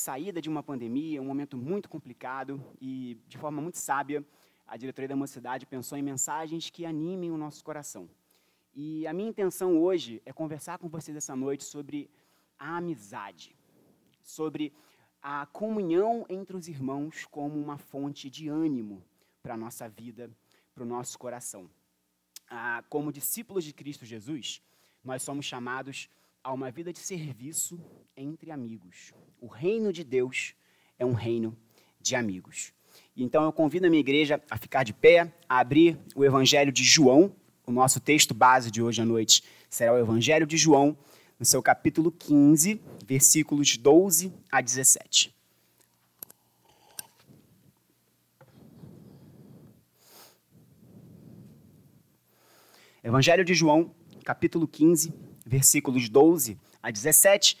saída de uma pandemia, um momento muito complicado e, de forma muito sábia, a diretoria da Mocidade pensou em mensagens que animem o nosso coração. E a minha intenção hoje é conversar com vocês essa noite sobre a amizade, sobre a comunhão entre os irmãos como uma fonte de ânimo para a nossa vida, para o nosso coração. Ah, como discípulos de Cristo Jesus, nós somos chamados a uma vida de serviço entre amigos. O reino de Deus é um reino de amigos. Então eu convido a minha igreja a ficar de pé, a abrir o Evangelho de João. O nosso texto base de hoje à noite será o Evangelho de João, no seu capítulo 15, versículos 12 a 17. Evangelho de João, capítulo 15, versículos 12 a 17.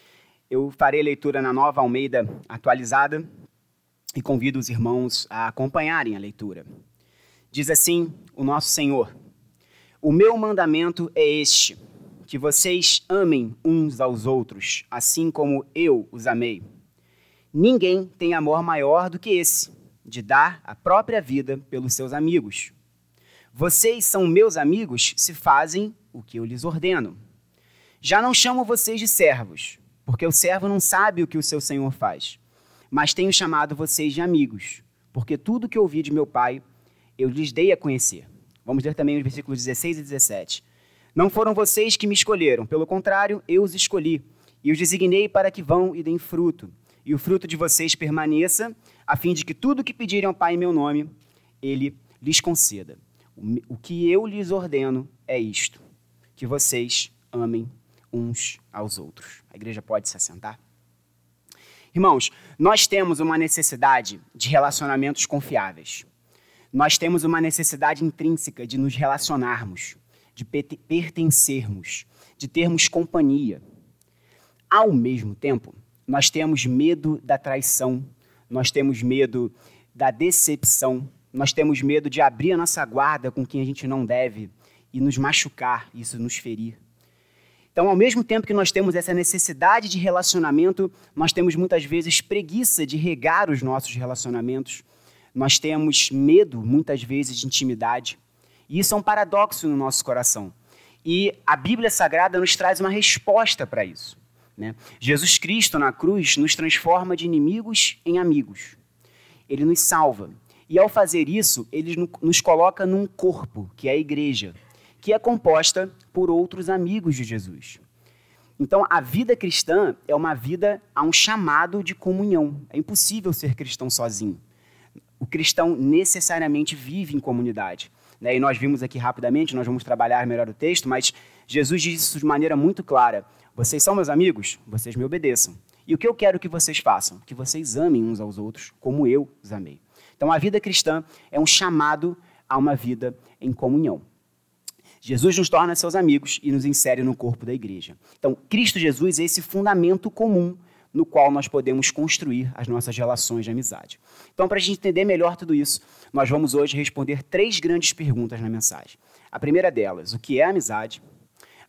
Eu farei leitura na nova Almeida atualizada e convido os irmãos a acompanharem a leitura. Diz assim o nosso Senhor: O meu mandamento é este, que vocês amem uns aos outros, assim como eu os amei. Ninguém tem amor maior do que esse, de dar a própria vida pelos seus amigos. Vocês são meus amigos se fazem o que eu lhes ordeno. Já não chamo vocês de servos, porque o servo não sabe o que o seu senhor faz. Mas tenho chamado vocês de amigos, porque tudo que ouvi de meu pai eu lhes dei a conhecer. Vamos ler também os versículos 16 e 17. Não foram vocês que me escolheram, pelo contrário, eu os escolhi e os designei para que vão e deem fruto, e o fruto de vocês permaneça, a fim de que tudo que pedirem ao Pai em meu nome, ele lhes conceda. O que eu lhes ordeno é isto: que vocês amem uns aos outros. A igreja pode se assentar? Irmãos, nós temos uma necessidade de relacionamentos confiáveis. Nós temos uma necessidade intrínseca de nos relacionarmos, de pertencermos, de termos companhia. Ao mesmo tempo, nós temos medo da traição, nós temos medo da decepção, nós temos medo de abrir a nossa guarda com quem a gente não deve e nos machucar, isso nos ferir. Então, ao mesmo tempo que nós temos essa necessidade de relacionamento, nós temos muitas vezes preguiça de regar os nossos relacionamentos. Nós temos medo, muitas vezes, de intimidade. E isso é um paradoxo no nosso coração. E a Bíblia Sagrada nos traz uma resposta para isso. Né? Jesus Cristo, na cruz, nos transforma de inimigos em amigos. Ele nos salva. E ao fazer isso, ele nos coloca num corpo, que é a igreja que é composta por outros amigos de Jesus. Então, a vida cristã é uma vida a um chamado de comunhão. É impossível ser cristão sozinho. O cristão necessariamente vive em comunidade. Né? E nós vimos aqui rapidamente, nós vamos trabalhar melhor o texto, mas Jesus diz isso de maneira muito clara: Vocês são meus amigos, vocês me obedeçam. E o que eu quero que vocês façam? Que vocês amem uns aos outros como eu os amei. Então, a vida cristã é um chamado a uma vida em comunhão. Jesus nos torna seus amigos e nos insere no corpo da igreja. Então, Cristo Jesus é esse fundamento comum no qual nós podemos construir as nossas relações de amizade. Então, para a gente entender melhor tudo isso, nós vamos hoje responder três grandes perguntas na mensagem. A primeira delas, o que é amizade?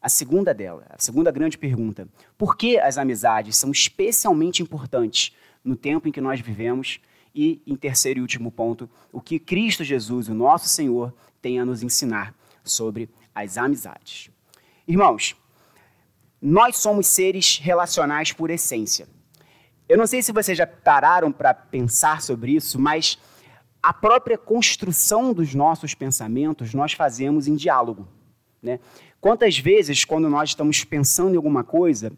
A segunda dela, a segunda grande pergunta, por que as amizades são especialmente importantes no tempo em que nós vivemos? E, em terceiro e último ponto, o que Cristo Jesus, o nosso Senhor, tem a nos ensinar sobre as amizades. Irmãos, nós somos seres relacionais por essência. Eu não sei se vocês já pararam para pensar sobre isso, mas a própria construção dos nossos pensamentos nós fazemos em diálogo. Né? Quantas vezes, quando nós estamos pensando em alguma coisa,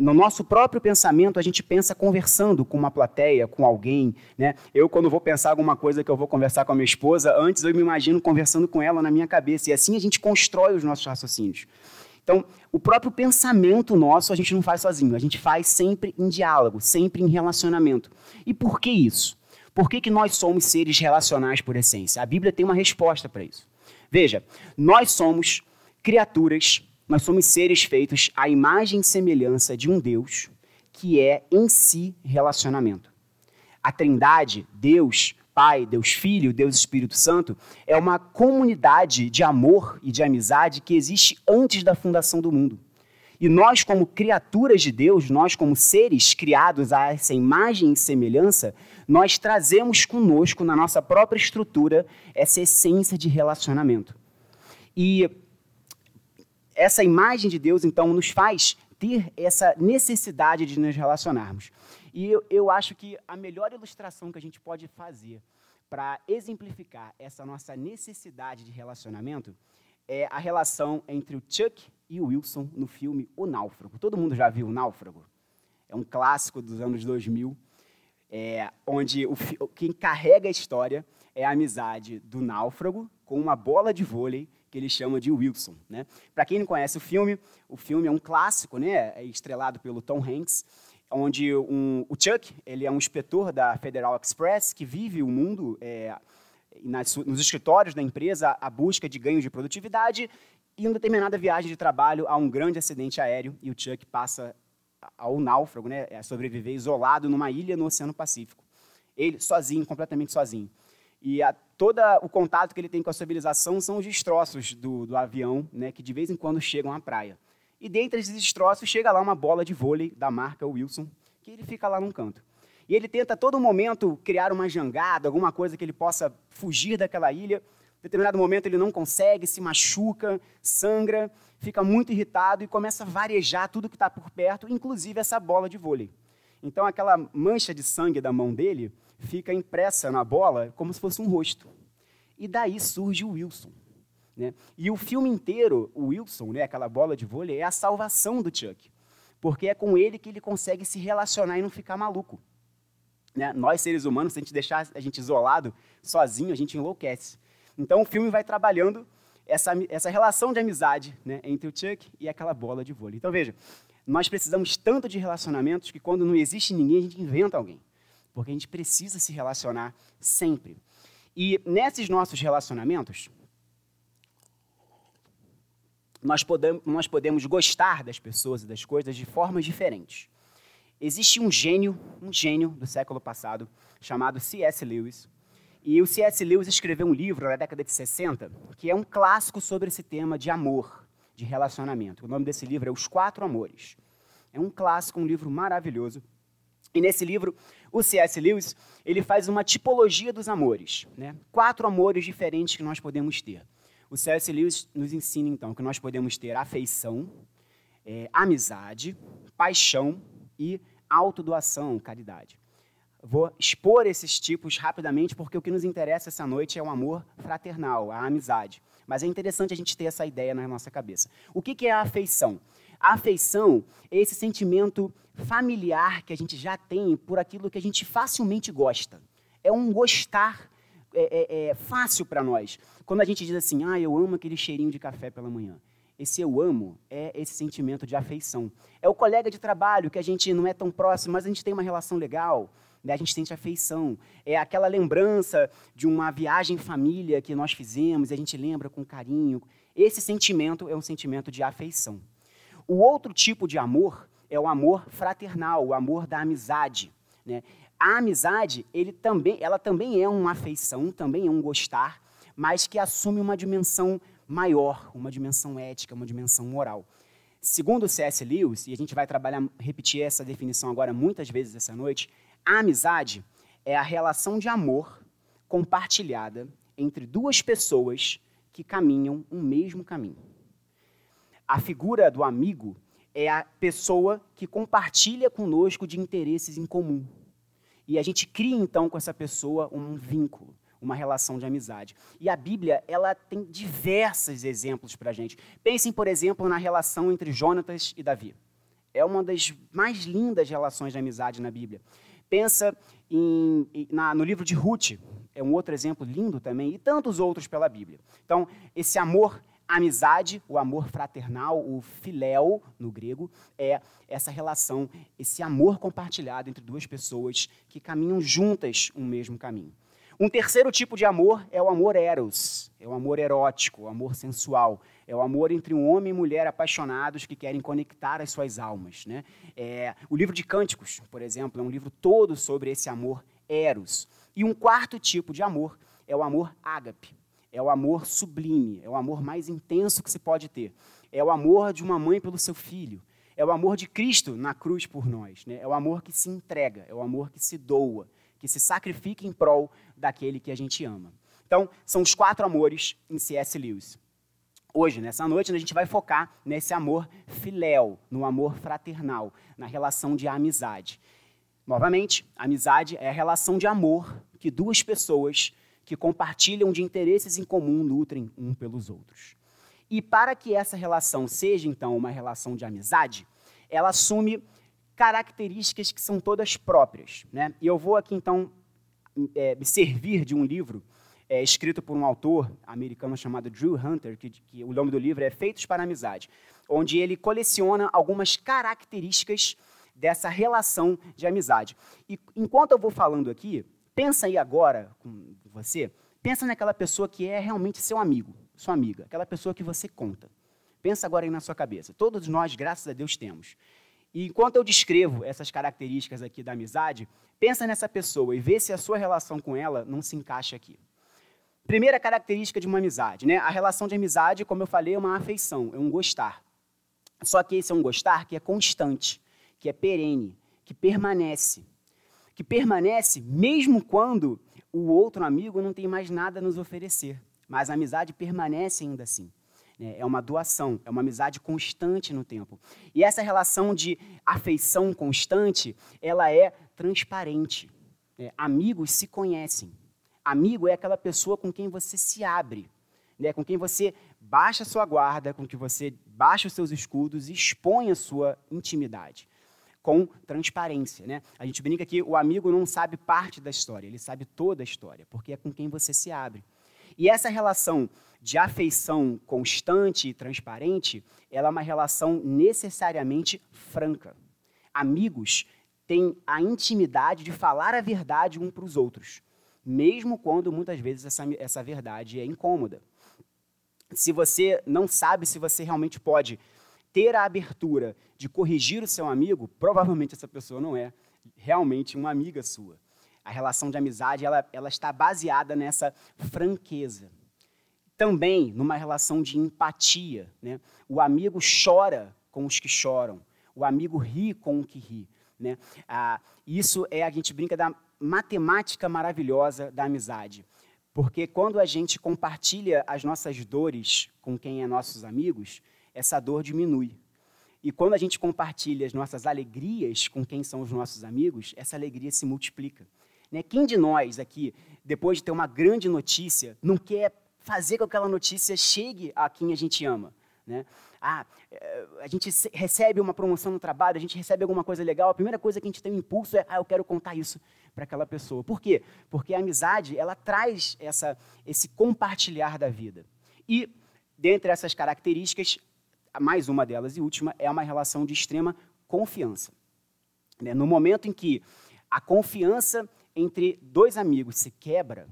no nosso próprio pensamento, a gente pensa conversando com uma plateia, com alguém. Né? Eu, quando vou pensar alguma coisa que eu vou conversar com a minha esposa, antes eu me imagino conversando com ela na minha cabeça. E assim a gente constrói os nossos raciocínios. Então, o próprio pensamento nosso a gente não faz sozinho, a gente faz sempre em diálogo, sempre em relacionamento. E por que isso? Por que, que nós somos seres relacionais por essência? A Bíblia tem uma resposta para isso. Veja, nós somos criaturas nós somos seres feitos à imagem e semelhança de um Deus que é em si relacionamento. A Trindade, Deus, Pai, Deus Filho, Deus Espírito Santo, é uma comunidade de amor e de amizade que existe antes da fundação do mundo. E nós, como criaturas de Deus, nós, como seres criados a essa imagem e semelhança, nós trazemos conosco, na nossa própria estrutura, essa essência de relacionamento. E essa imagem de Deus, então, nos faz ter essa necessidade de nos relacionarmos. E eu, eu acho que a melhor ilustração que a gente pode fazer para exemplificar essa nossa necessidade de relacionamento é a relação entre o Chuck e o Wilson no filme O Náufrago. Todo mundo já viu O Náufrago? É um clássico dos anos 2000, é, onde o, quem carrega a história é a amizade do náufrago com uma bola de vôlei que ele chama de Wilson. Né? Para quem não conhece o filme, o filme é um clássico, né? é estrelado pelo Tom Hanks, onde um, o Chuck ele é um inspetor da Federal Express que vive o mundo é, nas, nos escritórios da empresa a busca de ganho de produtividade e em determinada viagem de trabalho há um grande acidente aéreo e o Chuck passa ao náufrago, né, a sobreviver isolado numa ilha no Oceano Pacífico. Ele sozinho, completamente sozinho. E a, todo o contato que ele tem com a civilização são os destroços do, do avião, né, que de vez em quando chegam à praia. E dentre esses destroços chega lá uma bola de vôlei da marca Wilson, que ele fica lá num canto. E ele tenta a todo momento criar uma jangada, alguma coisa que ele possa fugir daquela ilha. Em determinado momento ele não consegue, se machuca, sangra, fica muito irritado e começa a varejar tudo que está por perto, inclusive essa bola de vôlei. Então aquela mancha de sangue da mão dele fica impressa na bola como se fosse um rosto. E daí surge o Wilson. Né? E o filme inteiro, o Wilson, né, aquela bola de vôlei, é a salvação do Chuck. Porque é com ele que ele consegue se relacionar e não ficar maluco. Né? Nós, seres humanos, se a gente deixar a gente isolado, sozinho, a gente enlouquece. Então o filme vai trabalhando essa, essa relação de amizade né, entre o Chuck e aquela bola de vôlei. Então veja, nós precisamos tanto de relacionamentos que quando não existe ninguém, a gente inventa alguém. Porque a gente precisa se relacionar sempre. E nesses nossos relacionamentos, nós podemos, nós podemos gostar das pessoas e das coisas de formas diferentes. Existe um gênio, um gênio do século passado, chamado C.S. Lewis. E o C.S. Lewis escreveu um livro na década de 60, que é um clássico sobre esse tema de amor, de relacionamento. O nome desse livro é Os Quatro Amores. É um clássico, um livro maravilhoso. E nesse livro, o C.S. Lewis ele faz uma tipologia dos amores, né? quatro amores diferentes que nós podemos ter. O C.S. Lewis nos ensina, então, que nós podemos ter afeição, é, amizade, paixão e autodoação, caridade. Vou expor esses tipos rapidamente, porque o que nos interessa essa noite é o amor fraternal, a amizade. Mas é interessante a gente ter essa ideia na nossa cabeça. O que é a afeição? A afeição é esse sentimento familiar que a gente já tem por aquilo que a gente facilmente gosta. É um gostar é, é, é fácil para nós. Quando a gente diz assim, ah, eu amo aquele cheirinho de café pela manhã. Esse eu amo é esse sentimento de afeição. É o colega de trabalho que a gente não é tão próximo, mas a gente tem uma relação legal, né? a gente sente afeição. É aquela lembrança de uma viagem em família que nós fizemos e a gente lembra com carinho. Esse sentimento é um sentimento de afeição. O outro tipo de amor é o amor fraternal, o amor da amizade. Né? A amizade, ele também, ela também é uma afeição, também é um gostar, mas que assume uma dimensão maior, uma dimensão ética, uma dimensão moral. Segundo C.S. Lewis, e a gente vai trabalhar, repetir essa definição agora muitas vezes essa noite, a amizade é a relação de amor compartilhada entre duas pessoas que caminham um mesmo caminho. A figura do amigo é a pessoa que compartilha conosco de interesses em comum. E a gente cria então com essa pessoa um vínculo, uma relação de amizade. E a Bíblia, ela tem diversos exemplos para a gente. Pensem, por exemplo, na relação entre Jonatas e Davi. É uma das mais lindas relações de amizade na Bíblia. Pensa em, na, no livro de Ruth, é um outro exemplo lindo também, e tantos outros pela Bíblia. Então, esse amor amizade, o amor fraternal, o filéu no grego, é essa relação, esse amor compartilhado entre duas pessoas que caminham juntas um mesmo caminho. Um terceiro tipo de amor é o amor eros, é o amor erótico, o amor sensual, é o amor entre um homem e mulher apaixonados que querem conectar as suas almas. Né? É, o livro de Cânticos, por exemplo, é um livro todo sobre esse amor eros. E um quarto tipo de amor é o amor ágape, é o amor sublime, é o amor mais intenso que se pode ter. É o amor de uma mãe pelo seu filho. é o amor de Cristo na cruz por nós. Né? É o amor que se entrega, é o amor que se doa, que se sacrifica em prol daquele que a gente ama. Então, são os quatro amores em C.S. Lewis. Hoje, nessa noite, a gente vai focar nesse amor filéu, no amor fraternal, na relação de amizade. Novamente, amizade é a relação de amor que duas pessoas que compartilham de interesses em comum nutrem um pelos outros. E para que essa relação seja, então, uma relação de amizade, ela assume características que são todas próprias. Né? E eu vou aqui, então, é, me servir de um livro é, escrito por um autor americano chamado Drew Hunter, que, que o nome do livro é Feitos para Amizade, onde ele coleciona algumas características dessa relação de amizade. E enquanto eu vou falando aqui, pensa aí agora com você, pensa naquela pessoa que é realmente seu amigo, sua amiga, aquela pessoa que você conta. Pensa agora aí na sua cabeça. Todos nós, graças a Deus, temos. E enquanto eu descrevo essas características aqui da amizade, pensa nessa pessoa e vê se a sua relação com ela não se encaixa aqui. Primeira característica de uma amizade, né? A relação de amizade, como eu falei, é uma afeição, é um gostar. Só que esse é um gostar que é constante, que é perene, que permanece. Que permanece mesmo quando o outro amigo não tem mais nada a nos oferecer. Mas a amizade permanece ainda assim. Né? É uma doação, é uma amizade constante no tempo. E essa relação de afeição constante, ela é transparente. É, amigos se conhecem. Amigo é aquela pessoa com quem você se abre, né? com quem você baixa sua guarda, com quem você baixa os seus escudos e expõe a sua intimidade com transparência. Né? A gente brinca que o amigo não sabe parte da história, ele sabe toda a história, porque é com quem você se abre. E essa relação de afeição constante e transparente, ela é uma relação necessariamente franca. Amigos têm a intimidade de falar a verdade um para os outros mesmo quando muitas vezes essa, essa verdade é incômoda. Se você não sabe se você realmente pode ter a abertura de corrigir o seu amigo, provavelmente essa pessoa não é realmente uma amiga sua. A relação de amizade ela, ela está baseada nessa franqueza. Também numa relação de empatia. Né? O amigo chora com os que choram. O amigo ri com o que ri. Né? Ah, isso é, a gente brinca da matemática maravilhosa da amizade. Porque quando a gente compartilha as nossas dores com quem é nossos amigos, essa dor diminui. E quando a gente compartilha as nossas alegrias com quem são os nossos amigos, essa alegria se multiplica. Né? Quem de nós aqui, depois de ter uma grande notícia, não quer fazer com que aquela notícia chegue a quem a gente ama? Né? Ah, eh, a gente recebe uma promoção no trabalho, a gente recebe alguma coisa legal, a primeira coisa que a gente tem um impulso é, ah, eu quero contar isso para aquela pessoa. Por quê? Porque a amizade, ela traz essa, esse compartilhar da vida. E, dentre essas características, mais uma delas e última, é uma relação de extrema confiança. Né? No momento em que a confiança entre dois amigos se quebra,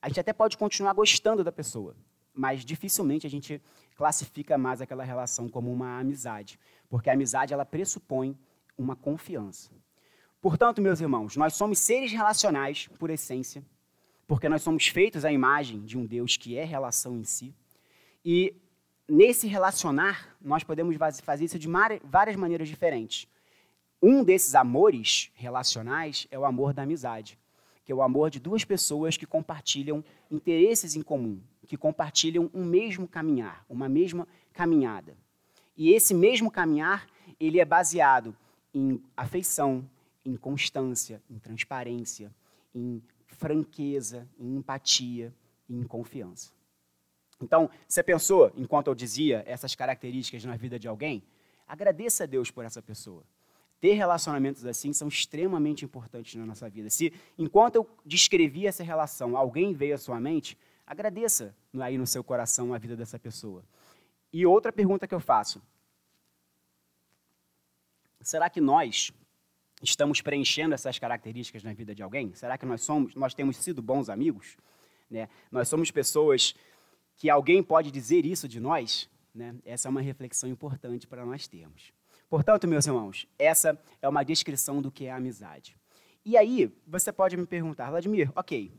a gente até pode continuar gostando da pessoa, mas dificilmente a gente classifica mais aquela relação como uma amizade, porque a amizade ela pressupõe uma confiança. Portanto, meus irmãos, nós somos seres relacionais por essência, porque nós somos feitos à imagem de um Deus que é relação em si. E nesse relacionar, nós podemos fazer isso de várias maneiras diferentes. Um desses amores relacionais é o amor da amizade, que é o amor de duas pessoas que compartilham interesses em comum, que compartilham um mesmo caminhar, uma mesma caminhada. E esse mesmo caminhar, ele é baseado em afeição, em constância, em transparência, em franqueza, em empatia em confiança. Então, você pensou, enquanto eu dizia essas características na vida de alguém? Agradeça a Deus por essa pessoa. Ter relacionamentos assim são extremamente importantes na nossa vida. Se, enquanto eu descrevia essa relação, alguém veio à sua mente, agradeça aí no seu coração a vida dessa pessoa. E outra pergunta que eu faço: será que nós estamos preenchendo essas características na vida de alguém? Será que nós somos, nós temos sido bons amigos? Né? Nós somos pessoas que alguém pode dizer isso de nós? Né? Essa é uma reflexão importante para nós termos. Portanto, meus irmãos, essa é uma descrição do que é amizade. E aí, você pode me perguntar, Vladimir, ok,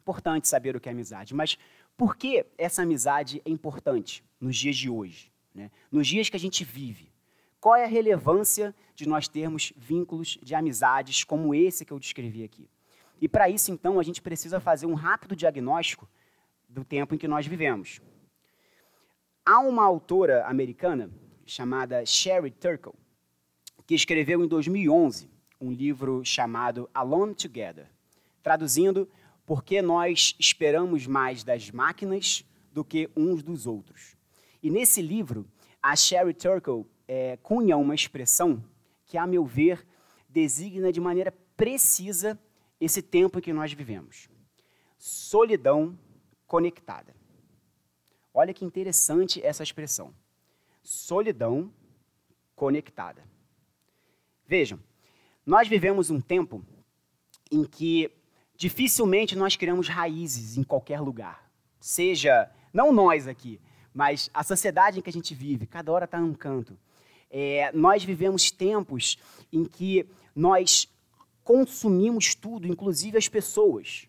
importante saber o que é amizade, mas por que essa amizade é importante nos dias de hoje? Né? Nos dias que a gente vive? Qual é a relevância de nós termos vínculos de amizades como esse que eu descrevi aqui? E para isso, então, a gente precisa fazer um rápido diagnóstico do tempo em que nós vivemos. Há uma autora americana chamada Sherry Turkle, que escreveu em 2011 um livro chamado Alone Together, traduzindo Por que nós esperamos mais das máquinas do que uns dos outros. E nesse livro, a Sherry Turkle é, cunha uma expressão que, a meu ver, designa de maneira precisa esse tempo em que nós vivemos. Solidão conectada. Olha que interessante essa expressão. Solidão conectada. Vejam, nós vivemos um tempo em que dificilmente nós criamos raízes em qualquer lugar. Seja, não nós aqui, mas a sociedade em que a gente vive, cada hora está num canto. É, nós vivemos tempos em que nós consumimos tudo, inclusive as pessoas.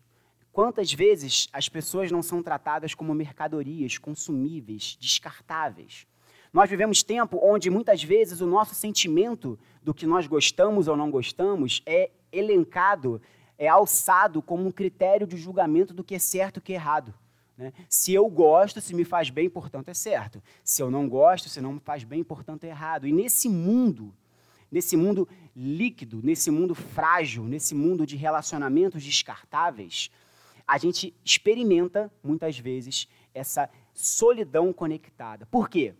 Quantas vezes as pessoas não são tratadas como mercadorias consumíveis, descartáveis? Nós vivemos tempo onde muitas vezes o nosso sentimento do que nós gostamos ou não gostamos é elencado, é alçado como um critério de julgamento do que é certo e o que é errado. Né? Se eu gosto, se me faz bem, portanto é certo. Se eu não gosto, se não me faz bem, portanto é errado. E nesse mundo, nesse mundo líquido, nesse mundo frágil, nesse mundo de relacionamentos descartáveis, a gente experimenta, muitas vezes, essa solidão conectada. Por quê?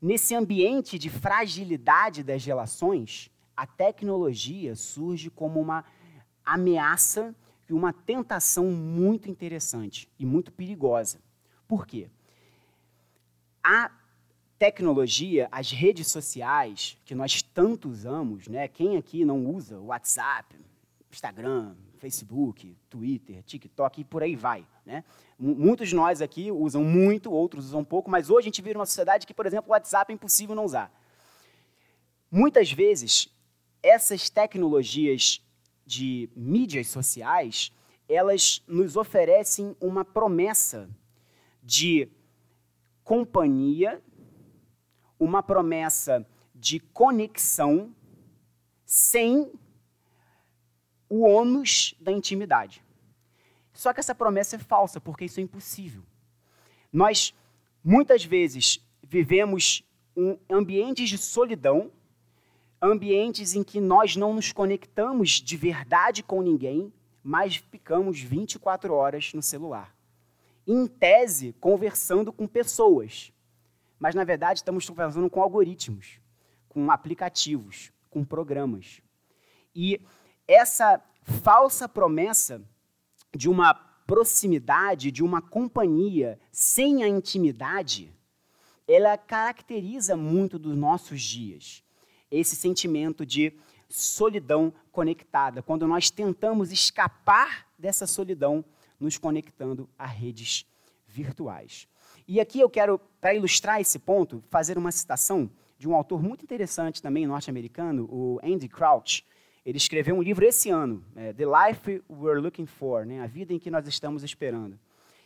Nesse ambiente de fragilidade das relações, a tecnologia surge como uma ameaça e uma tentação muito interessante e muito perigosa. Por quê? A tecnologia, as redes sociais que nós tanto usamos, né? Quem aqui não usa WhatsApp, Instagram, Facebook, Twitter, TikTok e por aí vai, né? Muitos de nós aqui usam muito, outros usam pouco, mas hoje a gente vive uma sociedade que, por exemplo, o WhatsApp é impossível não usar. Muitas vezes, essas tecnologias de mídias sociais, elas nos oferecem uma promessa de companhia, uma promessa de conexão sem o ônus da intimidade. Só que essa promessa é falsa, porque isso é impossível. Nós, muitas vezes, vivemos um ambientes de solidão ambientes em que nós não nos conectamos de verdade com ninguém, mas ficamos 24 horas no celular. Em tese, conversando com pessoas, mas na verdade estamos conversando com algoritmos, com aplicativos, com programas. E essa falsa promessa de uma proximidade, de uma companhia sem a intimidade, ela caracteriza muito dos nossos dias esse sentimento de solidão conectada, quando nós tentamos escapar dessa solidão nos conectando a redes virtuais. E aqui eu quero, para ilustrar esse ponto, fazer uma citação de um autor muito interessante também norte-americano, o Andy Crouch. Ele escreveu um livro esse ano, é, The Life We're Looking For, né, a vida em que nós estamos esperando.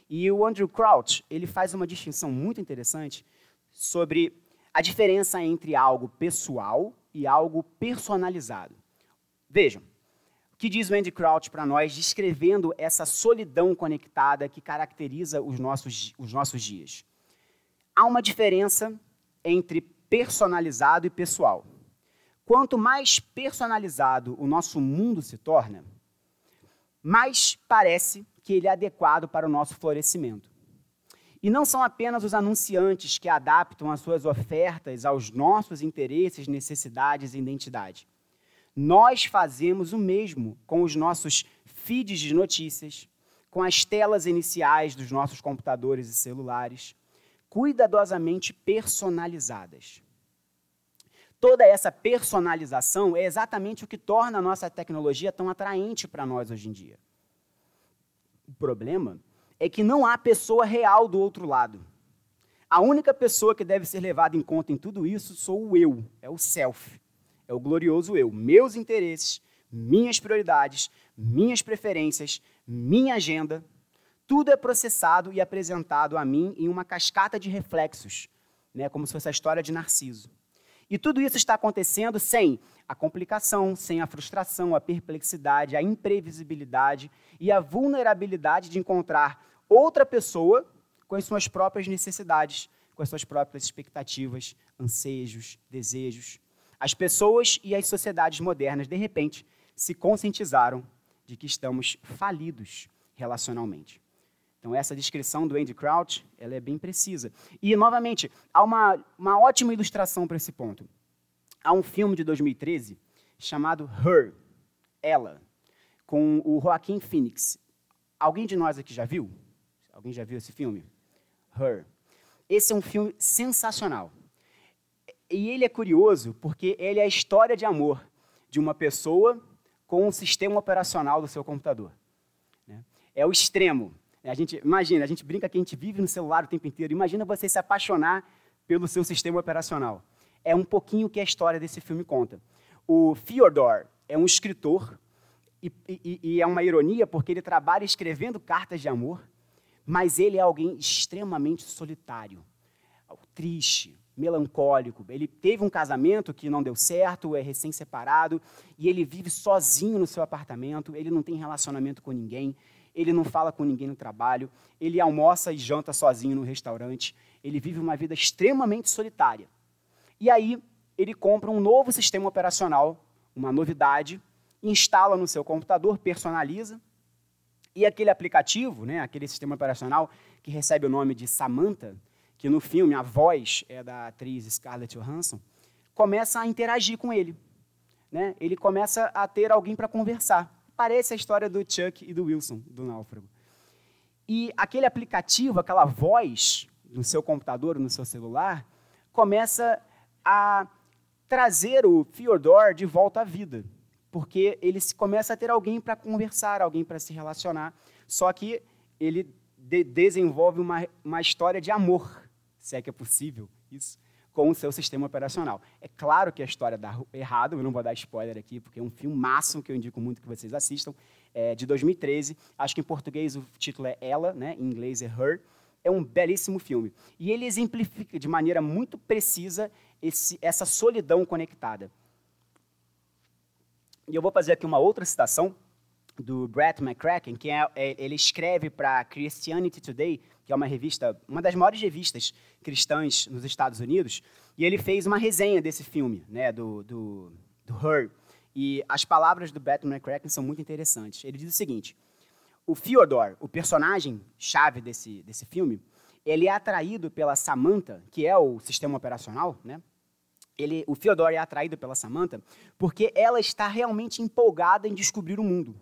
E o Andrew Crouch, ele faz uma distinção muito interessante sobre a diferença entre algo pessoal e algo personalizado. Vejam, o que diz o Andy Crouch para nós, descrevendo essa solidão conectada que caracteriza os nossos, os nossos dias. Há uma diferença entre personalizado e pessoal. Quanto mais personalizado o nosso mundo se torna, mais parece que ele é adequado para o nosso florescimento. E não são apenas os anunciantes que adaptam as suas ofertas aos nossos interesses, necessidades e identidade. Nós fazemos o mesmo com os nossos feeds de notícias, com as telas iniciais dos nossos computadores e celulares, cuidadosamente personalizadas. Toda essa personalização é exatamente o que torna a nossa tecnologia tão atraente para nós hoje em dia. O problema é que não há pessoa real do outro lado. A única pessoa que deve ser levada em conta em tudo isso sou o eu, é o self, é o glorioso eu. Meus interesses, minhas prioridades, minhas preferências, minha agenda, tudo é processado e apresentado a mim em uma cascata de reflexos, né, como se fosse a história de Narciso. E tudo isso está acontecendo sem a complicação, sem a frustração, a perplexidade, a imprevisibilidade e a vulnerabilidade de encontrar outra pessoa com as suas próprias necessidades, com as suas próprias expectativas, anseios, desejos. As pessoas e as sociedades modernas, de repente, se conscientizaram de que estamos falidos relacionalmente. Então, essa descrição do Andy Crouch ela é bem precisa. E, novamente, há uma, uma ótima ilustração para esse ponto. Há um filme de 2013 chamado Her, Ela, com o Joaquim Phoenix. Alguém de nós aqui já viu? Alguém já viu esse filme? Her. Esse é um filme sensacional. E ele é curioso porque ele é a história de amor de uma pessoa com o sistema operacional do seu computador. Né? É o extremo. A gente imagina, a gente brinca que a gente vive no celular o tempo inteiro. Imagina você se apaixonar pelo seu sistema operacional. É um pouquinho que a história desse filme conta. O Fyodor é um escritor e, e, e é uma ironia porque ele trabalha escrevendo cartas de amor, mas ele é alguém extremamente solitário, triste, melancólico. Ele teve um casamento que não deu certo, é recém-separado, e ele vive sozinho no seu apartamento, ele não tem relacionamento com ninguém, ele não fala com ninguém no trabalho, ele almoça e janta sozinho no restaurante, ele vive uma vida extremamente solitária. E aí ele compra um novo sistema operacional, uma novidade, instala no seu computador, personaliza, e aquele aplicativo, né, aquele sistema operacional que recebe o nome de Samantha, que no filme a voz é da atriz Scarlett Johansson, começa a interagir com ele. Né? Ele começa a ter alguém para conversar. Parece a história do Chuck e do Wilson, do Náufrago. E aquele aplicativo, aquela voz no seu computador, no seu celular, começa a trazer o Fyodor de volta à vida. Porque ele começa a ter alguém para conversar, alguém para se relacionar. Só que ele de desenvolve uma, uma história de amor se é que é possível isso, com o seu sistema operacional. É claro que a história dá errado, eu não vou dar spoiler aqui, porque é um filme máximo que eu indico muito que vocês assistam, é de 2013. Acho que em português o título é Ela, né? em inglês é Her. É um belíssimo filme. E ele exemplifica de maneira muito precisa esse, essa solidão conectada. E eu vou fazer aqui uma outra citação do Brett McCracken, que é, é ele escreve para Christianity Today, que é uma revista, uma das maiores revistas cristãs nos Estados Unidos, e ele fez uma resenha desse filme, né, do, do, do Her. E as palavras do Brett McCracken são muito interessantes. Ele diz o seguinte: o Fyodor, o personagem chave desse, desse filme, ele é atraído pela Samantha, que é o sistema operacional, né? Ele, o Fyodor é atraído pela Samantha porque ela está realmente empolgada em descobrir o mundo.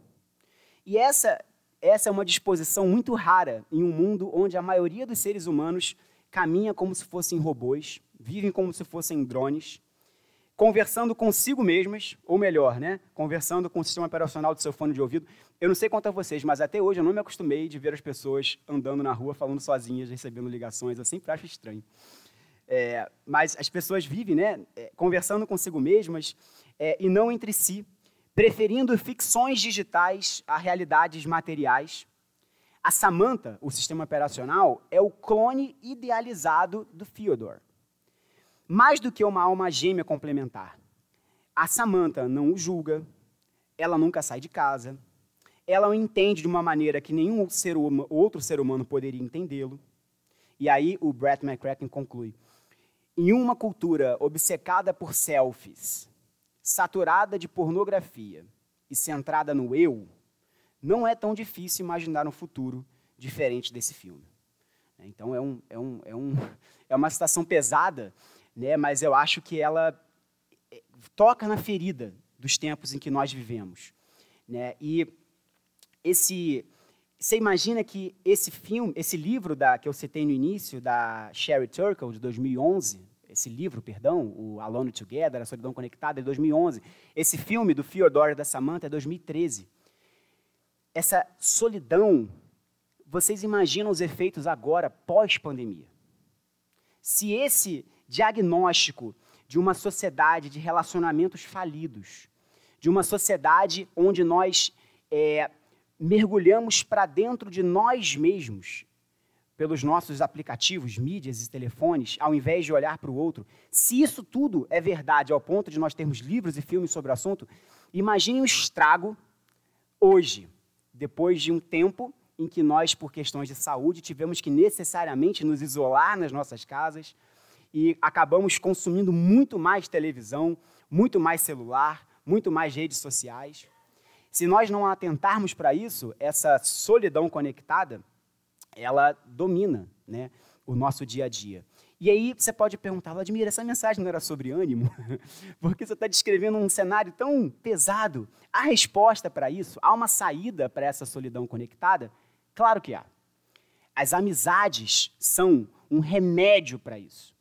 E essa essa é uma disposição muito rara em um mundo onde a maioria dos seres humanos caminha como se fossem robôs, vivem como se fossem drones, conversando consigo mesmas, ou melhor, né, conversando com o sistema operacional do seu fone de ouvido. Eu não sei quanto a vocês, mas até hoje eu não me acostumei de ver as pessoas andando na rua, falando sozinhas, recebendo ligações. Eu sempre acho estranho. É, mas as pessoas vivem, né, é, conversando consigo mesmas é, e não entre si preferindo ficções digitais a realidades materiais. A Samantha, o sistema operacional, é o clone idealizado do Fyodor. Mais do que uma alma gêmea complementar. A Samantha não o julga, ela nunca sai de casa, ela o entende de uma maneira que nenhum ser outro ser humano poderia entendê-lo. E aí o Brett McCracken conclui: em uma cultura obcecada por selfies, saturada de pornografia e centrada no eu, não é tão difícil imaginar um futuro diferente desse filme. Então é, um, é, um, é, um, é uma situação pesada, né, mas eu acho que ela é, toca na ferida dos tempos em que nós vivemos. Né? E esse, você imagina que esse filme, esse livro da, que eu citei no início, da Sherry Turkle, de 2011, esse livro, perdão, o Alone Together, A Solidão Conectada, é de 2011. Esse filme do Fyodor e da Samantha é 2013. Essa solidão, vocês imaginam os efeitos agora, pós-pandemia? Se esse diagnóstico de uma sociedade de relacionamentos falidos, de uma sociedade onde nós é, mergulhamos para dentro de nós mesmos, pelos nossos aplicativos, mídias e telefones, ao invés de olhar para o outro, se isso tudo é verdade ao ponto de nós termos livros e filmes sobre o assunto, imagine o estrago hoje, depois de um tempo em que nós, por questões de saúde, tivemos que necessariamente nos isolar nas nossas casas e acabamos consumindo muito mais televisão, muito mais celular, muito mais redes sociais. Se nós não atentarmos para isso, essa solidão conectada, ela domina né, o nosso dia a dia. E aí você pode perguntar, Vladimir, essa mensagem não era sobre ânimo? Porque você está descrevendo um cenário tão pesado. Há resposta para isso? Há uma saída para essa solidão conectada? Claro que há. As amizades são um remédio para isso.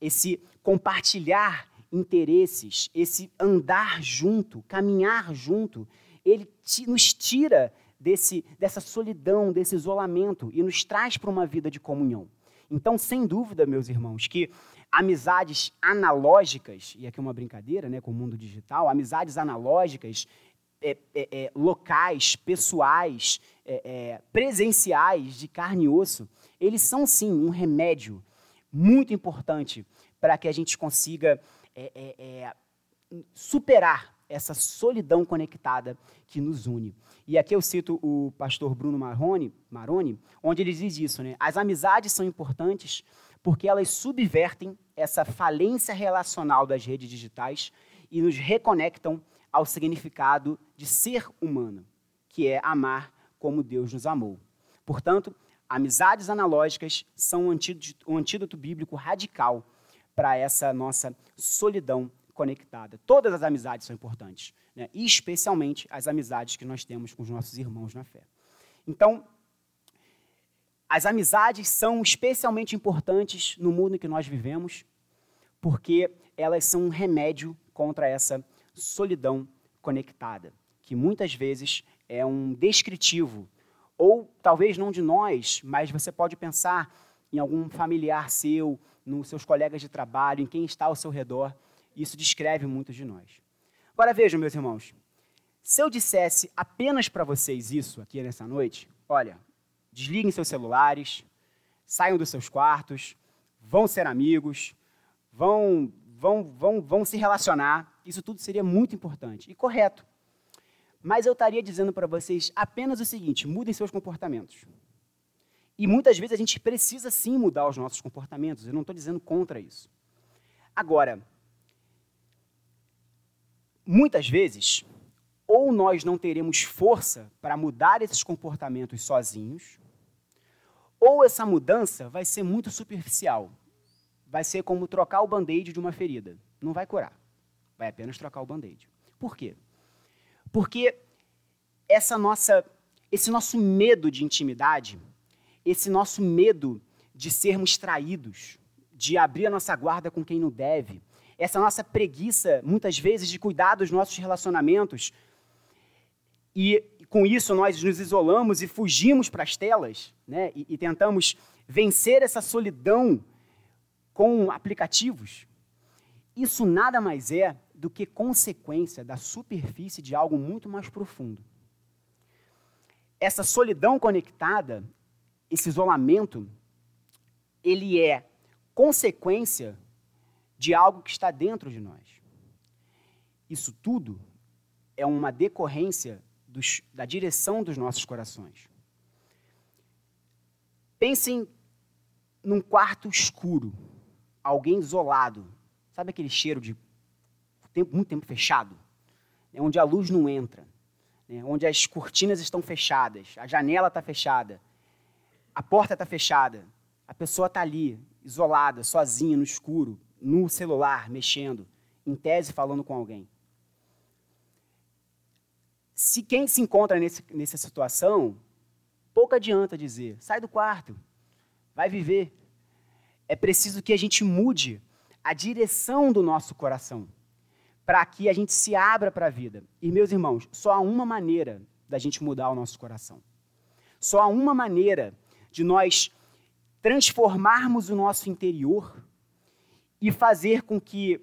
Esse compartilhar interesses, esse andar junto, caminhar junto, ele nos tira desse, dessa solidão, desse isolamento e nos traz para uma vida de comunhão. Então, sem dúvida, meus irmãos, que amizades analógicas, e aqui é uma brincadeira né, com o mundo digital, amizades analógicas, é, é, é, locais, pessoais, é, é, presenciais, de carne e osso, eles são sim um remédio muito importante para que a gente consiga superar essa solidão conectada que nos une. E aqui eu cito o pastor Bruno Maroni, Maroni onde ele diz isso, né? As amizades são importantes porque elas subvertem essa falência relacional das redes digitais e nos reconectam ao significado de ser humano, que é amar como Deus nos amou. Portanto, amizades analógicas são um antídoto, um antídoto bíblico radical para essa nossa solidão conectada. Todas as amizades são importantes, né? e especialmente as amizades que nós temos com os nossos irmãos na fé. Então, as amizades são especialmente importantes no mundo em que nós vivemos, porque elas são um remédio contra essa solidão conectada, que muitas vezes é um descritivo, ou talvez não de nós, mas você pode pensar em algum familiar seu, nos seus colegas de trabalho, em quem está ao seu redor, isso descreve muitos de nós. Agora vejam, meus irmãos, se eu dissesse apenas para vocês isso aqui nessa noite, olha, desliguem seus celulares, saiam dos seus quartos, vão ser amigos, vão, vão, vão, vão se relacionar, isso tudo seria muito importante e correto. Mas eu estaria dizendo para vocês apenas o seguinte: mudem seus comportamentos. E muitas vezes a gente precisa sim mudar os nossos comportamentos, eu não estou dizendo contra isso. Agora, muitas vezes, ou nós não teremos força para mudar esses comportamentos sozinhos, ou essa mudança vai ser muito superficial. Vai ser como trocar o band-aid de uma ferida. Não vai curar. Vai apenas trocar o band-aid. Por quê? Porque essa nossa, esse nosso medo de intimidade, esse nosso medo de sermos traídos, de abrir a nossa guarda com quem não deve, essa nossa preguiça, muitas vezes, de cuidar dos nossos relacionamentos. E com isso nós nos isolamos e fugimos para as telas, né? E, e tentamos vencer essa solidão com aplicativos. Isso nada mais é do que consequência da superfície de algo muito mais profundo. Essa solidão conectada, esse isolamento, ele é consequência de algo que está dentro de nós. Isso tudo é uma decorrência dos, da direção dos nossos corações. Pensem num quarto escuro, alguém isolado. Sabe aquele cheiro de tempo, muito tempo fechado? É onde a luz não entra, né? onde as cortinas estão fechadas, a janela está fechada, a porta está fechada, a pessoa está ali, isolada, sozinha, no escuro, no celular, mexendo, em tese falando com alguém. Se quem se encontra nesse, nessa situação, pouco adianta dizer, sai do quarto, vai viver. É preciso que a gente mude a direção do nosso coração, para que a gente se abra para a vida. E, meus irmãos, só há uma maneira da gente mudar o nosso coração. Só há uma maneira de nós transformarmos o nosso interior e fazer com que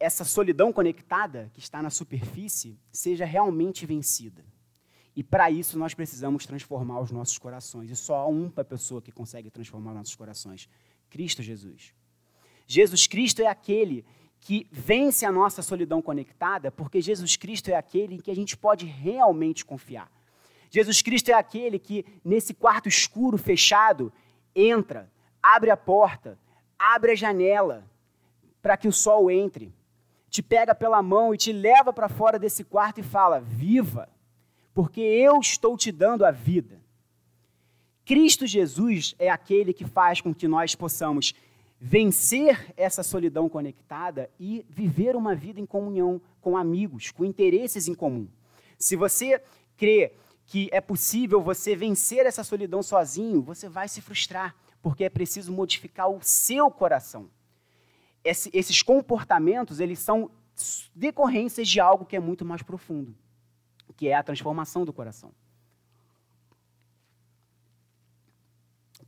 essa solidão conectada que está na superfície seja realmente vencida. E para isso nós precisamos transformar os nossos corações. E só há uma pessoa que consegue transformar nossos corações: Cristo Jesus. Jesus Cristo é aquele que vence a nossa solidão conectada, porque Jesus Cristo é aquele em que a gente pode realmente confiar. Jesus Cristo é aquele que, nesse quarto escuro, fechado, entra, abre a porta, abre a janela para que o sol entre, te pega pela mão e te leva para fora desse quarto e fala: Viva, porque eu estou te dando a vida. Cristo Jesus é aquele que faz com que nós possamos vencer essa solidão conectada e viver uma vida em comunhão com amigos, com interesses em comum. Se você crê que é possível você vencer essa solidão sozinho, você vai se frustrar, porque é preciso modificar o seu coração. Esse, esses comportamentos, eles são decorrências de algo que é muito mais profundo, que é a transformação do coração.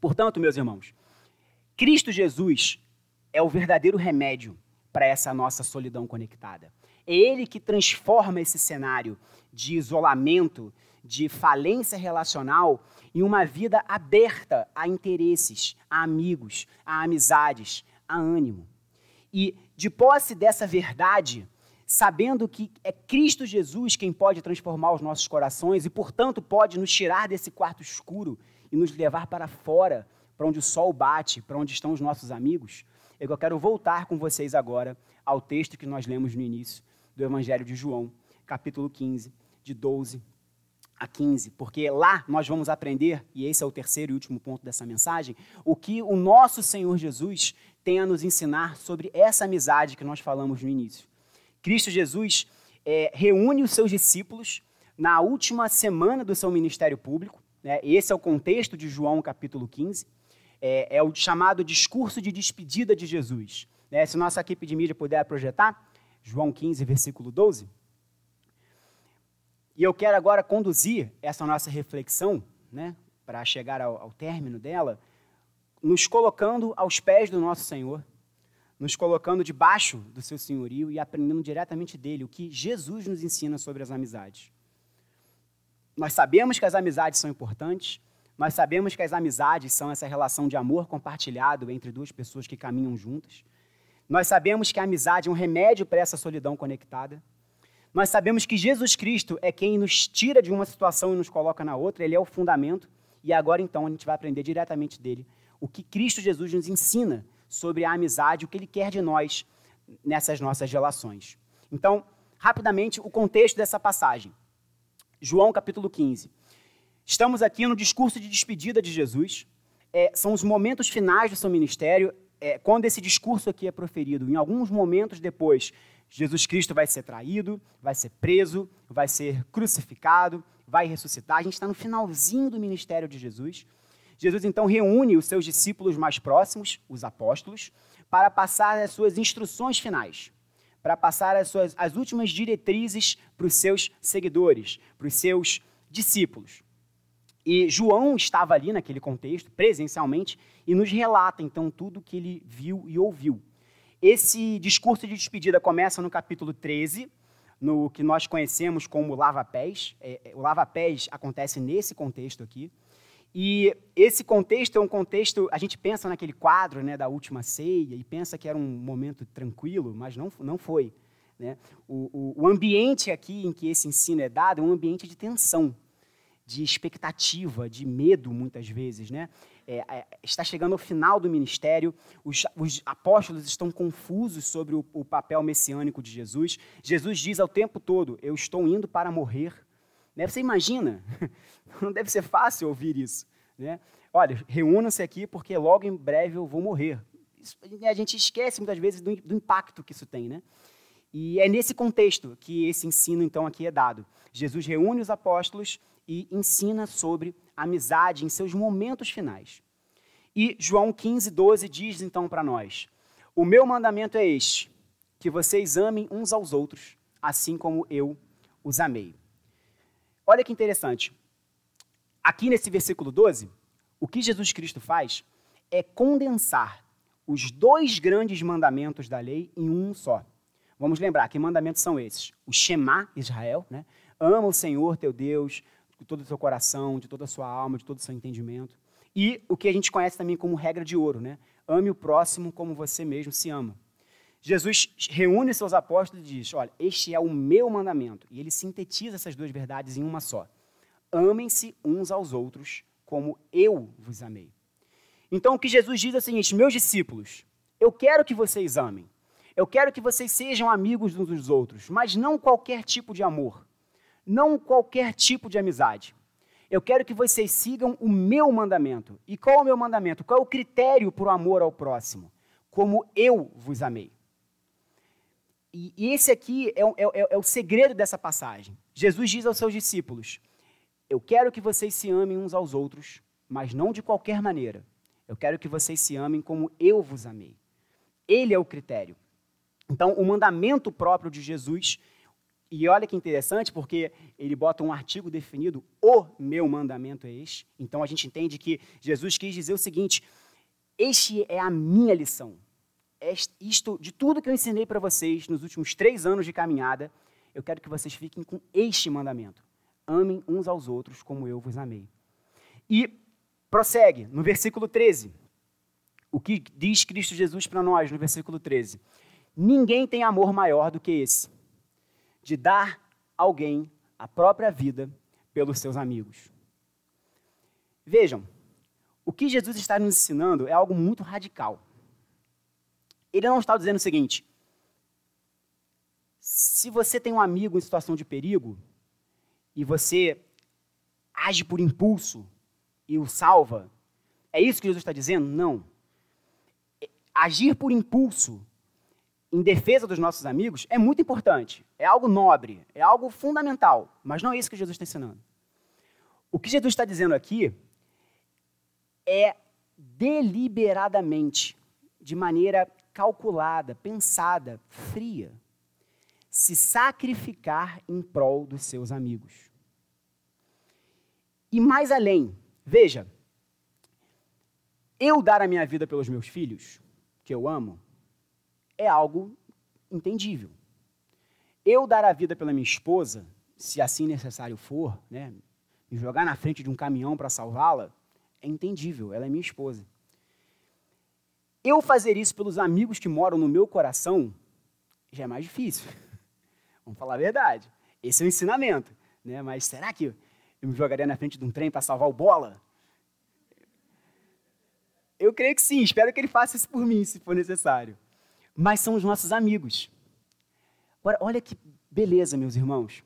Portanto, meus irmãos, Cristo Jesus é o verdadeiro remédio para essa nossa solidão conectada. É Ele que transforma esse cenário de isolamento, de falência relacional, em uma vida aberta a interesses, a amigos, a amizades, a ânimo. E de posse dessa verdade, sabendo que é Cristo Jesus quem pode transformar os nossos corações e, portanto, pode nos tirar desse quarto escuro e nos levar para fora, para onde o sol bate, para onde estão os nossos amigos, é eu quero voltar com vocês agora ao texto que nós lemos no início do Evangelho de João, capítulo 15, de 12 a 15, porque lá nós vamos aprender, e esse é o terceiro e último ponto dessa mensagem, o que o nosso Senhor Jesus tem a nos ensinar sobre essa amizade que nós falamos no início. Cristo Jesus é, reúne os seus discípulos na última semana do seu ministério público, né? esse é o contexto de João capítulo 15, é, é o chamado discurso de despedida de Jesus. Né? Se nossa equipe de mídia puder projetar, João 15, versículo 12. E eu quero agora conduzir essa nossa reflexão, né, para chegar ao, ao término dela, nos colocando aos pés do nosso Senhor, nos colocando debaixo do seu senhorio e aprendendo diretamente dele o que Jesus nos ensina sobre as amizades. Nós sabemos que as amizades são importantes, nós sabemos que as amizades são essa relação de amor compartilhado entre duas pessoas que caminham juntas. Nós sabemos que a amizade é um remédio para essa solidão conectada. Nós sabemos que Jesus Cristo é quem nos tira de uma situação e nos coloca na outra, ele é o fundamento. E agora então a gente vai aprender diretamente dele o que Cristo Jesus nos ensina sobre a amizade, o que ele quer de nós nessas nossas relações. Então, rapidamente, o contexto dessa passagem. João capítulo 15. Estamos aqui no discurso de despedida de Jesus. É, são os momentos finais do seu ministério. É, quando esse discurso aqui é proferido, em alguns momentos depois, Jesus Cristo vai ser traído, vai ser preso, vai ser crucificado, vai ressuscitar. A gente está no finalzinho do ministério de Jesus. Jesus então reúne os seus discípulos mais próximos, os apóstolos, para passar as suas instruções finais, para passar as, suas, as últimas diretrizes para os seus seguidores, para os seus discípulos. E João estava ali naquele contexto, presencialmente, e nos relata então tudo o que ele viu e ouviu. Esse discurso de despedida começa no capítulo 13, no que nós conhecemos como lava-pés. É, é, o lava-pés acontece nesse contexto aqui. E esse contexto é um contexto, a gente pensa naquele quadro né, da última ceia e pensa que era um momento tranquilo, mas não, não foi. Né? O, o, o ambiente aqui em que esse ensino é dado é um ambiente de tensão, de expectativa, de medo, muitas vezes. Né? é, é, está chegando ao final do ministério, os, os apóstolos estão confusos sobre o, o, papel messiânico de Jesus. Jesus diz ao tempo todo: Eu estou indo para morrer. Né? Você imagina? Não deve ser fácil ouvir isso. Né? Olha, reúnam-se aqui porque logo em breve eu vou morrer. Isso, a gente esquece muitas vezes do, do impacto que isso tem. Né? E é nesse contexto que esse ensino, então, aqui é dado. Jesus reúne os apóstolos e ensina sobre amizade em seus momentos finais. E João 15, 12 diz então para nós: O meu mandamento é este, que vocês amem uns aos outros, assim como eu os amei. Olha que interessante. Aqui nesse versículo 12, o que Jesus Cristo faz é condensar os dois grandes mandamentos da lei em um só. Vamos lembrar que mandamentos são esses: o Shema Israel, né? ama o Senhor teu Deus de todo o seu coração, de toda a sua alma, de todo o seu entendimento. E o que a gente conhece também como regra de ouro, né? Ame o próximo como você mesmo se ama. Jesus reúne seus apóstolos e diz: Olha, este é o meu mandamento. E ele sintetiza essas duas verdades em uma só. Amem-se uns aos outros como eu vos amei. Então o que Jesus diz é o seguinte: Meus discípulos, eu quero que vocês amem. Eu quero que vocês sejam amigos uns dos outros, mas não qualquer tipo de amor, não qualquer tipo de amizade. Eu quero que vocês sigam o meu mandamento. E qual é o meu mandamento? Qual é o critério para o amor ao próximo? Como eu vos amei. E, esse aqui é, é, é o segredo dessa passagem. Jesus diz aos seus discípulos: Eu quero que vocês se amem uns aos outros, mas não de qualquer maneira. Eu quero que vocês se amem como eu vos amei. Ele é o critério. Então, o mandamento próprio de Jesus, e olha que interessante, porque ele bota um artigo definido, o meu mandamento é este. Então, a gente entende que Jesus quis dizer o seguinte: este é a minha lição isto, de tudo que eu ensinei para vocês nos últimos três anos de caminhada, eu quero que vocês fiquem com este mandamento: amem uns aos outros como eu vos amei. E prossegue no versículo 13. O que diz Cristo Jesus para nós no versículo 13? Ninguém tem amor maior do que esse, de dar alguém a própria vida pelos seus amigos. Vejam, o que Jesus está nos ensinando é algo muito radical. Ele não está dizendo o seguinte: se você tem um amigo em situação de perigo e você age por impulso e o salva, é isso que Jesus está dizendo? Não. Agir por impulso em defesa dos nossos amigos é muito importante, é algo nobre, é algo fundamental, mas não é isso que Jesus está ensinando. O que Jesus está dizendo aqui é deliberadamente, de maneira calculada, pensada, fria. Se sacrificar em prol dos seus amigos. E mais além, veja, eu dar a minha vida pelos meus filhos, que eu amo, é algo entendível. Eu dar a vida pela minha esposa, se assim necessário for, né, me jogar na frente de um caminhão para salvá-la, é entendível, ela é minha esposa. Eu fazer isso pelos amigos que moram no meu coração já é mais difícil. Vamos falar a verdade. Esse é o ensinamento. Né? Mas será que eu me jogaria na frente de um trem para salvar o bola? Eu creio que sim. Espero que ele faça isso por mim, se for necessário. Mas são os nossos amigos. Agora, olha que beleza, meus irmãos.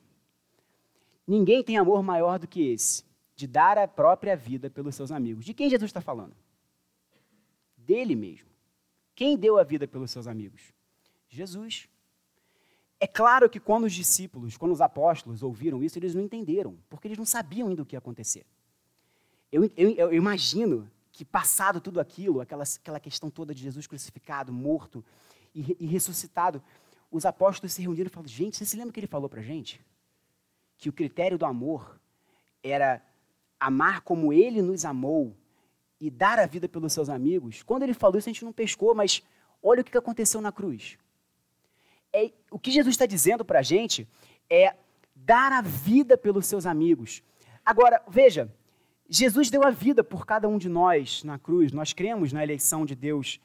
Ninguém tem amor maior do que esse, de dar a própria vida pelos seus amigos. De quem Jesus está falando? Dele mesmo. Quem deu a vida pelos seus amigos? Jesus. É claro que quando os discípulos, quando os apóstolos ouviram isso, eles não entenderam, porque eles não sabiam ainda o que ia acontecer. Eu, eu, eu imagino que, passado tudo aquilo, aquela, aquela questão toda de Jesus crucificado, morto e, e ressuscitado, os apóstolos se reuniram e falaram: gente, você se lembra que ele falou para gente? Que o critério do amor era amar como ele nos amou e dar a vida pelos seus amigos, quando ele falou isso, a gente não pescou, mas olha o que aconteceu na cruz. É, o que Jesus está dizendo para a gente é dar a vida pelos seus amigos. Agora, veja, Jesus deu a vida por cada um de nós na cruz, nós cremos na eleição de Deus.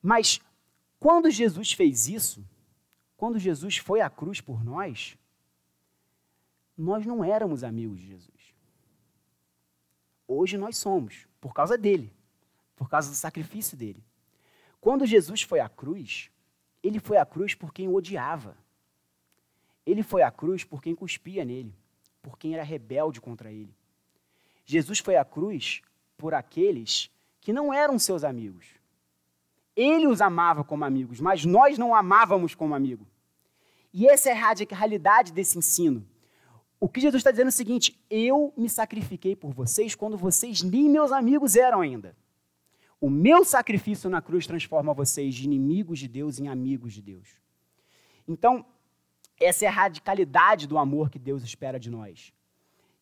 Mas quando Jesus fez isso, quando Jesus foi à cruz por nós, nós não éramos amigos de Jesus. Hoje nós somos por causa dele, por causa do sacrifício dele. Quando Jesus foi à cruz, ele foi à cruz por quem o odiava. Ele foi à cruz por quem cuspia nele, por quem era rebelde contra ele. Jesus foi à cruz por aqueles que não eram seus amigos. Ele os amava como amigos, mas nós não amávamos como amigo. E essa é a radicalidade desse ensino. O que Jesus está dizendo é o seguinte: eu me sacrifiquei por vocês quando vocês nem meus amigos eram ainda. O meu sacrifício na cruz transforma vocês de inimigos de Deus em amigos de Deus. Então, essa é a radicalidade do amor que Deus espera de nós.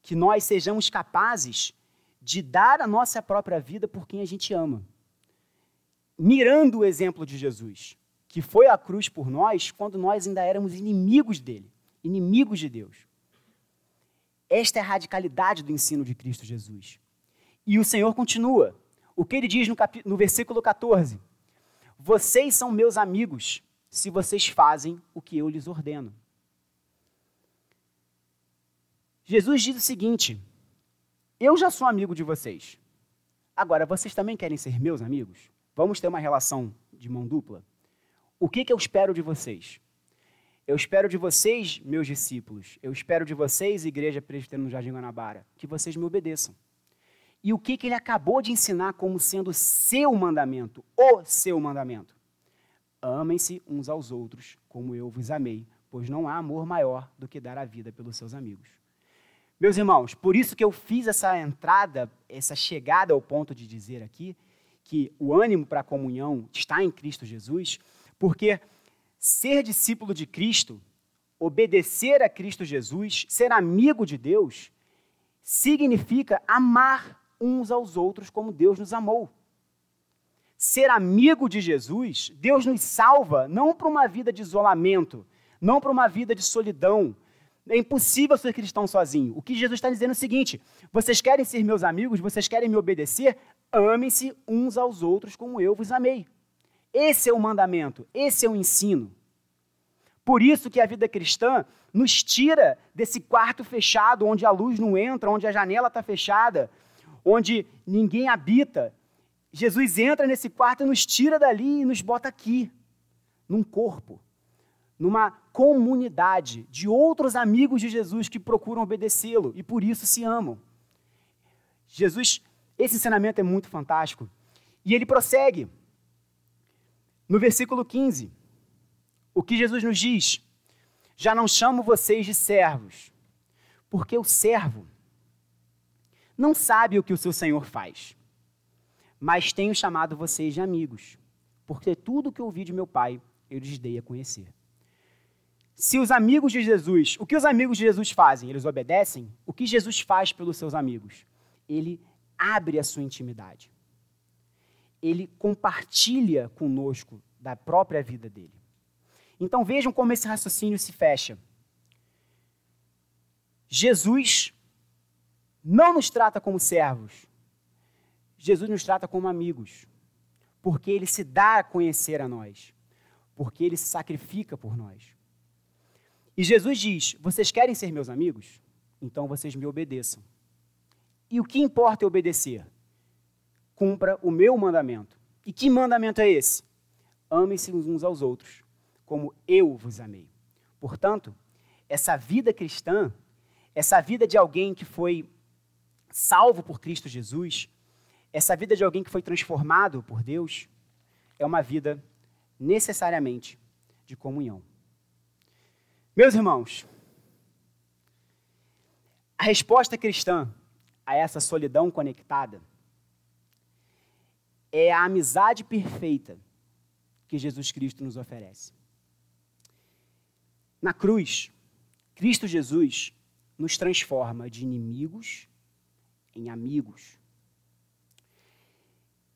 Que nós sejamos capazes de dar a nossa própria vida por quem a gente ama. Mirando o exemplo de Jesus, que foi à cruz por nós quando nós ainda éramos inimigos dele, inimigos de Deus. Esta é a radicalidade do ensino de Cristo Jesus. E o Senhor continua. O que ele diz no, cap... no versículo 14? Vocês são meus amigos se vocês fazem o que eu lhes ordeno. Jesus diz o seguinte: Eu já sou amigo de vocês. Agora, vocês também querem ser meus amigos? Vamos ter uma relação de mão dupla? O que, que eu espero de vocês? Eu espero de vocês, meus discípulos, eu espero de vocês, Igreja Presbiteriana no Jardim Guanabara, que vocês me obedeçam. E o que, que ele acabou de ensinar como sendo seu mandamento, o seu mandamento? Amem-se uns aos outros, como eu vos amei, pois não há amor maior do que dar a vida pelos seus amigos. Meus irmãos, por isso que eu fiz essa entrada, essa chegada ao ponto de dizer aqui que o ânimo para a comunhão está em Cristo Jesus, porque ser discípulo de Cristo, obedecer a Cristo Jesus, ser amigo de Deus, significa amar uns aos outros como Deus nos amou. Ser amigo de Jesus, Deus nos salva não para uma vida de isolamento, não para uma vida de solidão. É impossível ser cristão sozinho. O que Jesus está dizendo é o seguinte: vocês querem ser meus amigos, vocês querem me obedecer, amem-se uns aos outros como eu vos amei. Esse é o mandamento, esse é o ensino. Por isso que a vida cristã nos tira desse quarto fechado, onde a luz não entra, onde a janela está fechada, onde ninguém habita. Jesus entra nesse quarto e nos tira dali e nos bota aqui, num corpo, numa comunidade de outros amigos de Jesus que procuram obedecê-lo e por isso se amam. Jesus, esse ensinamento é muito fantástico. E ele prossegue. No versículo 15, o que Jesus nos diz? Já não chamo vocês de servos, porque o servo não sabe o que o seu senhor faz. Mas tenho chamado vocês de amigos, porque tudo o que ouvi de meu pai eu lhes dei a conhecer. Se os amigos de Jesus, o que os amigos de Jesus fazem? Eles obedecem? O que Jesus faz pelos seus amigos? Ele abre a sua intimidade. Ele compartilha conosco da própria vida dele. Então vejam como esse raciocínio se fecha. Jesus não nos trata como servos. Jesus nos trata como amigos, porque ele se dá a conhecer a nós, porque ele se sacrifica por nós. E Jesus diz: Vocês querem ser meus amigos? Então vocês me obedeçam. E o que importa é obedecer? Cumpra o meu mandamento. E que mandamento é esse? Amem-se uns aos outros, como eu vos amei. Portanto, essa vida cristã, essa vida de alguém que foi salvo por Cristo Jesus, essa vida de alguém que foi transformado por Deus, é uma vida necessariamente de comunhão. Meus irmãos, a resposta cristã a essa solidão conectada é a amizade perfeita que Jesus Cristo nos oferece. Na cruz, Cristo Jesus nos transforma de inimigos em amigos.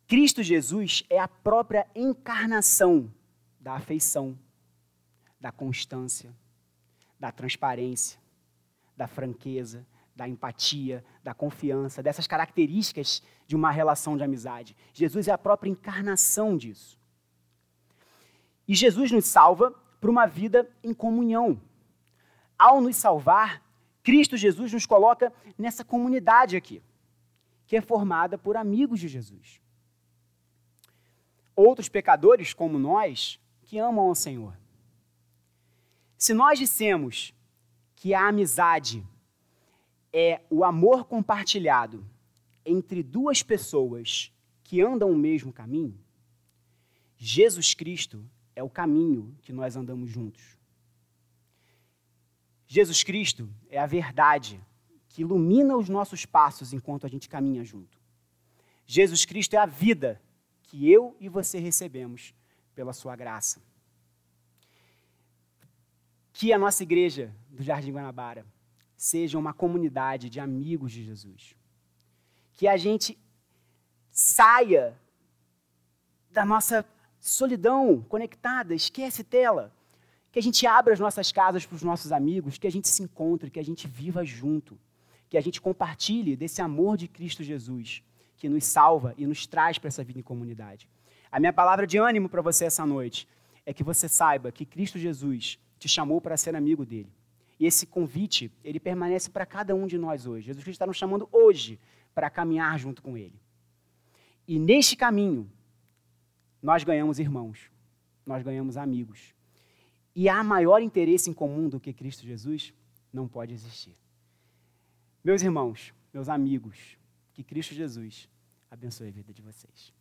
Cristo Jesus é a própria encarnação da afeição, da constância, da transparência, da franqueza, da empatia, da confiança, dessas características de uma relação de amizade. Jesus é a própria encarnação disso. E Jesus nos salva para uma vida em comunhão. Ao nos salvar, Cristo Jesus nos coloca nessa comunidade aqui, que é formada por amigos de Jesus. Outros pecadores como nós que amam ao Senhor. Se nós dissemos que a amizade é o amor compartilhado entre duas pessoas que andam o mesmo caminho, Jesus Cristo é o caminho que nós andamos juntos. Jesus Cristo é a verdade que ilumina os nossos passos enquanto a gente caminha junto. Jesus Cristo é a vida que eu e você recebemos pela sua graça. Que a nossa igreja do Jardim Guanabara seja uma comunidade de amigos de Jesus. Que a gente saia da nossa solidão conectada, esquece tela que a gente abra as nossas casas para os nossos amigos, que a gente se encontre, que a gente viva junto. que a gente compartilhe desse amor de Cristo Jesus, que nos salva e nos traz para essa vida em comunidade. A minha palavra de ânimo para você essa noite é que você saiba que Cristo Jesus te chamou para ser amigo dele. E esse convite, ele permanece para cada um de nós hoje. Jesus Cristo está nos chamando hoje para caminhar junto com ele. E neste caminho, nós ganhamos irmãos, nós ganhamos amigos. E há maior interesse em comum do que Cristo Jesus? Não pode existir. Meus irmãos, meus amigos, que Cristo Jesus abençoe a vida de vocês.